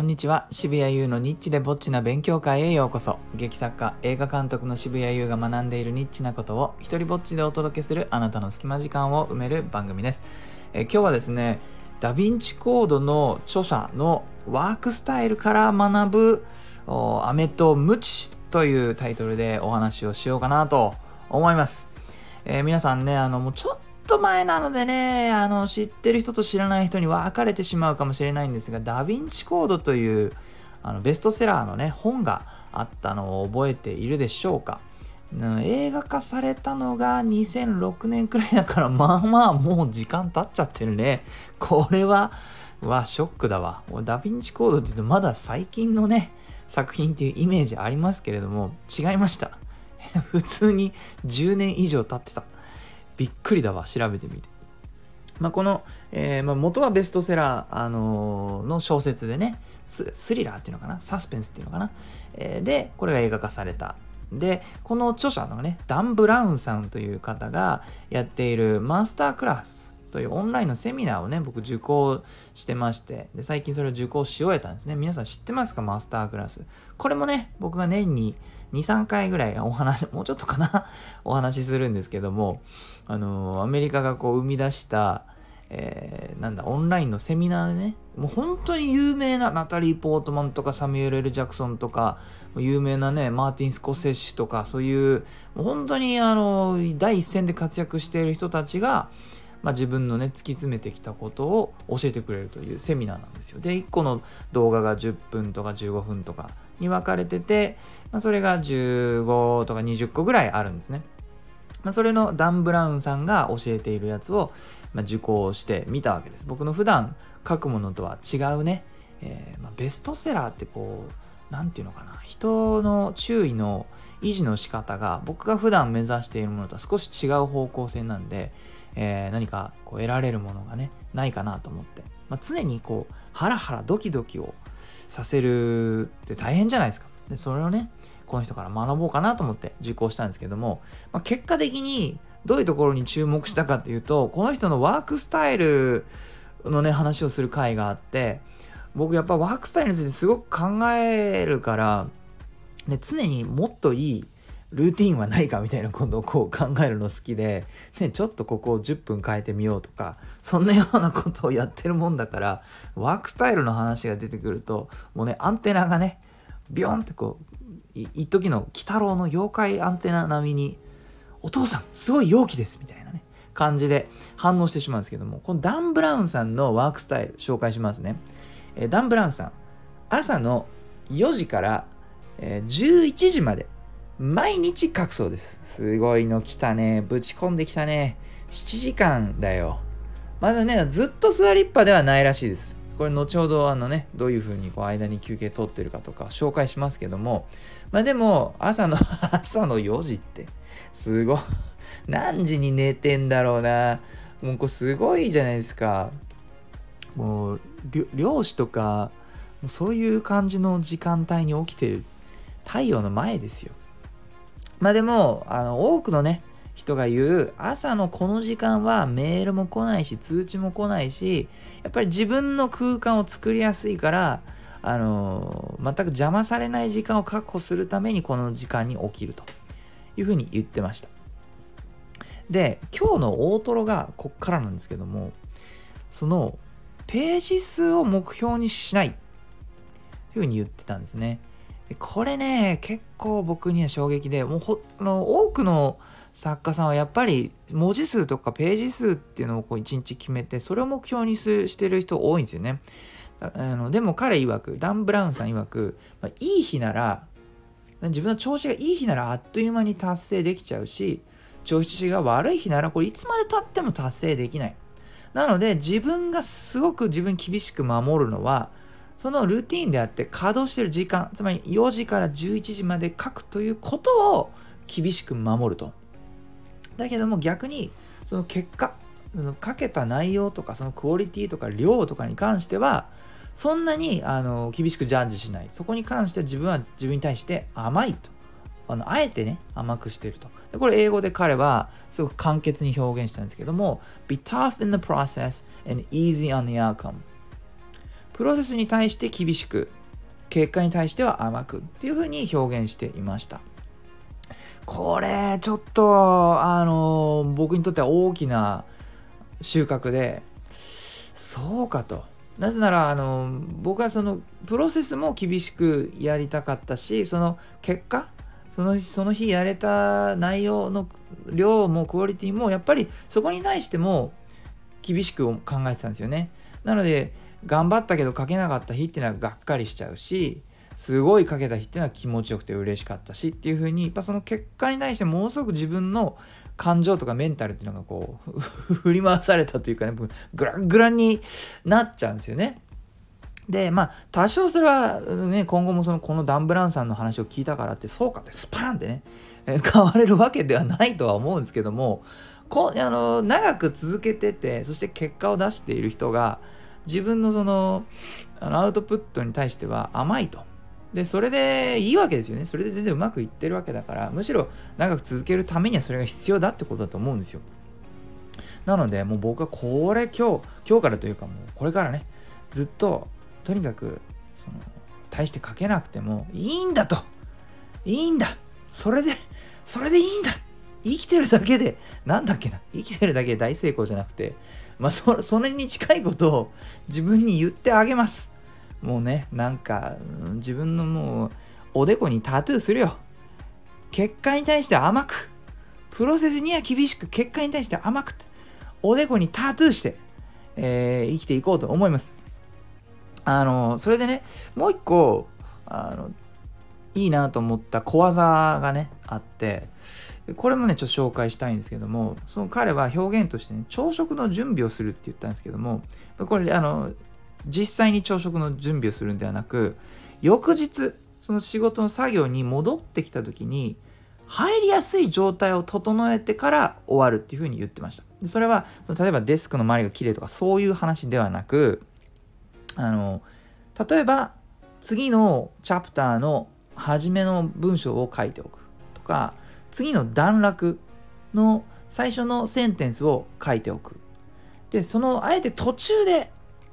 こんにちは。渋谷優のニッチでぼっちな勉強会へようこそ。劇作家映画監督の渋谷優が学んでいるニッチなことを一人ぼっちでお届けするあなたの隙間時間を埋める番組です。え今日はですねダヴィンチコードの著者のワークスタイルから学ぶ飴とムチというタイトルでお話をしようかなと思います、えー、皆さんねあのもうちょっと前なのでね、あの、知ってる人と知らない人に分かれてしまうかもしれないんですが、ダヴィンチコードというあのベストセラーのね、本があったのを覚えているでしょうか。映画化されたのが2006年くらいだから、まあまあもう時間経っちゃってるね。これは、わ、ショックだわ。ダヴィンチコードって言うとまだ最近のね、作品っていうイメージありますけれども、違いました。普通に10年以上経ってた。びっくりだわ調べてみて。まあ、この、えー、まあ、元はベストセラー、あのー、の小説でねスリラーっていうのかなサスペンスっていうのかな、えー、でこれが映画化されたでこの著者のねダン・ブラウンさんという方がやっているマスタークラスというオンラインのセミナーをね僕受講してましてで最近それを受講し終えたんですね。皆さん知ってますか？マスタークラス。これもね僕が年に2、3回ぐらいお話、もうちょっとかな？お話しするんですけども、あのー、アメリカがこう生み出した、えー、なんだ、オンラインのセミナーでね、もう本当に有名なナタリー・ポートマンとかサミュエル・エル・ジャクソンとか、有名なね、マーティン・スコセッシュとか、そういう、もう本当にあの、第一線で活躍している人たちが、まあ、自分のね突き詰めてきたことを教えてくれるというセミナーなんですよ。で1個の動画が10分とか15分とかに分かれてて、まあ、それが15とか20個ぐらいあるんですね。まあ、それのダン・ブラウンさんが教えているやつを、ま、受講してみたわけです。僕の普段書くものとは違うね、えー、ま、ベストセラーってこう、何て言うのかな、人の注意の維持の仕方が僕が普段目指しているものとは少し違う方向性なんで、えー、何かこう得られるものがね、ないかなと思って、まあ、常にこう、ハラハラドキドキをさせるって大変じゃないですか。で、それをね、この人から学ぼうかなと思って受講したんですけども、まあ、結果的にどういうところに注目したかっていうと、この人のワークスタイルのね、話をする回があって、僕やっぱワークスタイルについてすごく考えるから、ね、常にもっといいルーティンはないかみたいなことをこう考えるの好きで、ね、ちょっとここを10分変えてみようとか、そんなようなことをやってるもんだから、ワークスタイルの話が出てくると、もうね、アンテナがね、ビョンってこう、い一時の鬼太郎の妖怪アンテナ並みに、お父さん、すごい陽気ですみたいなね、感じで反応してしまうんですけども、このダン・ブラウンさんのワークスタイル紹介しますね。え、ダン・ブラウンさん、朝の4時から、えー、11時まで毎日書くそうです。すごいの来たね。ぶち込んできたね。7時間だよ。まだね、ずっと座りっぱではないらしいです。これ後ほどあのね、どういう風にこう間に休憩取ってるかとか紹介しますけども、まあでも朝の 朝の4時って、すごい、何時に寝てんだろうな。もうこれすごいじゃないですか。もう、漁師とか、そういう感じの時間帯に起きてる太陽の前ですよ。まあでも、あの、多くのね、人が言う朝のこの時間はメールも来ないし通知も来ないしやっぱり自分の空間を作りやすいからあの全く邪魔されない時間を確保するためにこの時間に起きるというふうに言ってました。で今日の大トロがこっからなんですけどもそのページ数を目標にしないというふうに言ってたんですね。これね、結構僕には衝撃で、もうほの多くの作家さんはやっぱり文字数とかページ数っていうのをこう1日決めて、それを目標にしてる人多いんですよね。あのでも彼曰く、ダン・ブラウンさん曰く、まあ、いい日なら、自分の調子がいい日ならあっという間に達成できちゃうし、調子が悪い日ならこれいつまでたっても達成できない。なので自分がすごく自分厳しく守るのは、そのルーティンであって稼働してる時間、つまり4時から11時まで書くということを厳しく守ると。だけども逆に、その結果、その書けた内容とか、そのクオリティとか量とかに関しては、そんなにあの厳しくジャッジしない。そこに関しては自分は自分に対して甘いと。あのあえてね、甘くしてると。でこれ英語で彼はすごく簡潔に表現したんですけども、be tough in the process and easy on the outcome。プロセスに対して厳しく結果に対しては甘くっていうふうに表現していました。これちょっとあの僕にとっては大きな収穫でそうかと。なぜならあの僕はそのプロセスも厳しくやりたかったしその結果そのその日やれた内容の量もクオリティもやっぱりそこに対しても厳しく考えてたんですよね。なので頑張ったけど書けなかった日っていうのはがっかりしちゃうしすごい書けた日っていうのは気持ちよくて嬉しかったしっていう風にやっぱその結果に対してものすごく自分の感情とかメンタルっていうのがこう 振り回されたというかねグラングラになっちゃうんですよね。でまあ多少それはね今後もそのこのダン・ブランさんの話を聞いたからってそうかってスパーンってね 変われるわけではないとは思うんですけどもこあの長く続けててそして結果を出している人が自分のそのあのアウトプットに対しては甘いとで、それでいいわけですよね。それで全然うまくいってるわけだから、むしろ長く続けるためにはそれが必要だってことだと思うんですよ。なので、もう僕はこれ今日、今日からというかもうこれからね、ずっと、とにかく、その、大して書けなくてもいいんだと。いいんだ。それで、それでいいんだ。生きてるだけで、なんだっけな？生きてるだけで大成功じゃなくて、まあそ、それに近いことを自分に言ってあげます。もうね、なんか、自分のもう、おでこにタトゥーするよ。結果に対して甘く。プロセスには厳しく、結果に対して甘くて。おでこにタトゥーして、えー、生きていこうと思います。あの、それでね、もう一個、あの、いいなと思った小技がね、あって、これもね、ちょっと紹介したいんですけども、その彼は表現としてね、朝食の準備をするって言ったんですけども、これ、あの、実際に朝食の準備をするんではなく翌日その仕事の作業に戻ってきた時に入りやすい状態を整えてから終わるっていうふうに言ってました。でそれは例えばデスクの周りが綺麗とかそういう話ではなくあの例えば次のチャプターの初めの文章を書いておくとか次の段落の最初のセンテンスを書いておく。でそのあえて途中で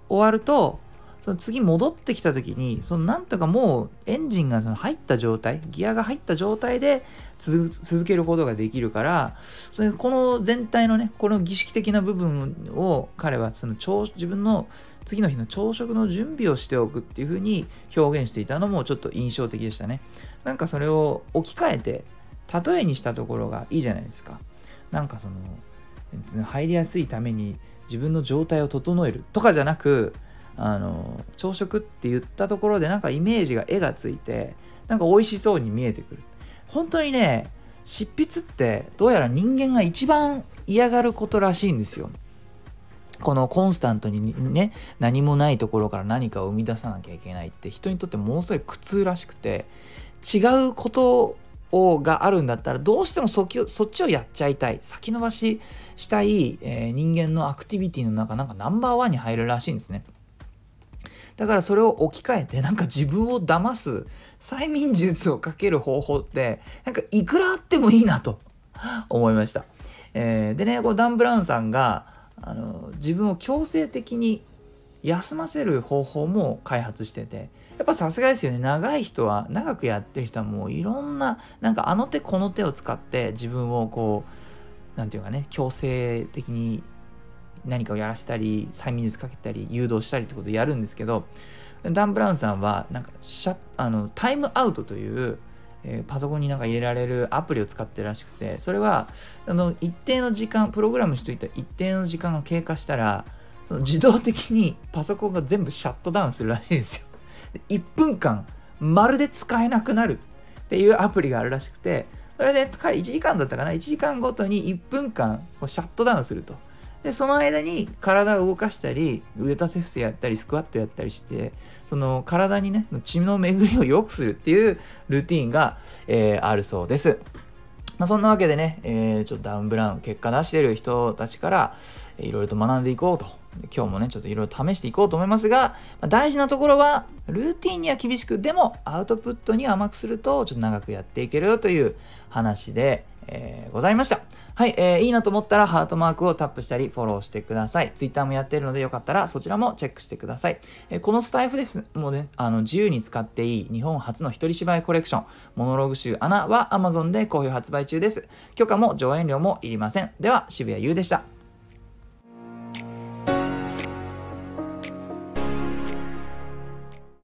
終わるとその次戻ってきた時にそのなんとかもうエンジンがその入った状態ギアが入った状態で続けることができるからそれこの全体のねこの儀式的な部分を彼はその自分の次の日の朝食の準備をしておくっていう風に表現していたのもちょっと印象的でしたね。なんかそれを置き換えて例えにしたところがいいじゃないですか。なんかその入りやすいために自分の状態を整えるとかじゃなくあの朝食って言ったところでなんかイメージが絵がついてなんか美味しそうに見えてくる。本当にね執筆ってどうやら人間が一番嫌がることらしいんですよ。このコンスタントにね何もないところから何かを生み出さなきゃいけないって人にとってものすごい苦痛らしくて違うことをがあるんだったらどうしてもそっちをやっちゃいたい。先延ばししたい、えー、人間のアクティビティの中なんかナンバーワンに入るらしいんですね。だからそれを置き換えてなんか自分を騙す催眠術をかける方法ってなんかいくらあってもいいなと思いました、えー、でねこうダン・ブラウンさんがあの自分を強制的に休ませる方法も開発しててやっぱさすがですよね長い人は長くやってる人はもういろんななんかあの手この手を使って自分をこう何て言うかね強制的に何かをやらせたり催眠術かけたり誘導したりってことをやるんですけどダン・ブラウンさんはなんかシャあのタイムアウトというえパソコンになんか入れられるアプリを使ってるらしくてそれはあの一定の時間プログラムしといた一定の時間が経過したらその自動的にパソコンが全部シャットダウンするらしいですよ。1分間まるで使えなくなる。っていうアプリがあるらしくてそれで彼1時間だったかな？1時間ごとに1分間シャットダウンすると。でその間に体を動かしたり腕立て伏せやったりスクワットやったりしてその体にね血の巡りを良くするっていうルーティンが、えー、あるそうです。まあ、そんなわけでね、えー、ちょっとダウンブラウン結果出してる人たちからいろいろと学んでいこうと今日もね、ちょっといろいろ試していこうと思いますが、ま、大事なところは、ルーティンには厳しく、でもアウトプットに甘くすると、ちょっと長くやっていけるよという話で、えー、ございました。はい、えー、いいなと思ったらハートマークをタップしたりフォローしてください。Twitter もやってるのでよかったらそちらもチェックしてください。えー、このスタイフですもうね、あの自由に使っていい日本初の一人芝居コレクション、モノローグ集アナは Amazon で好評発売中です。許可も上演料もいりません。では、渋谷優でした。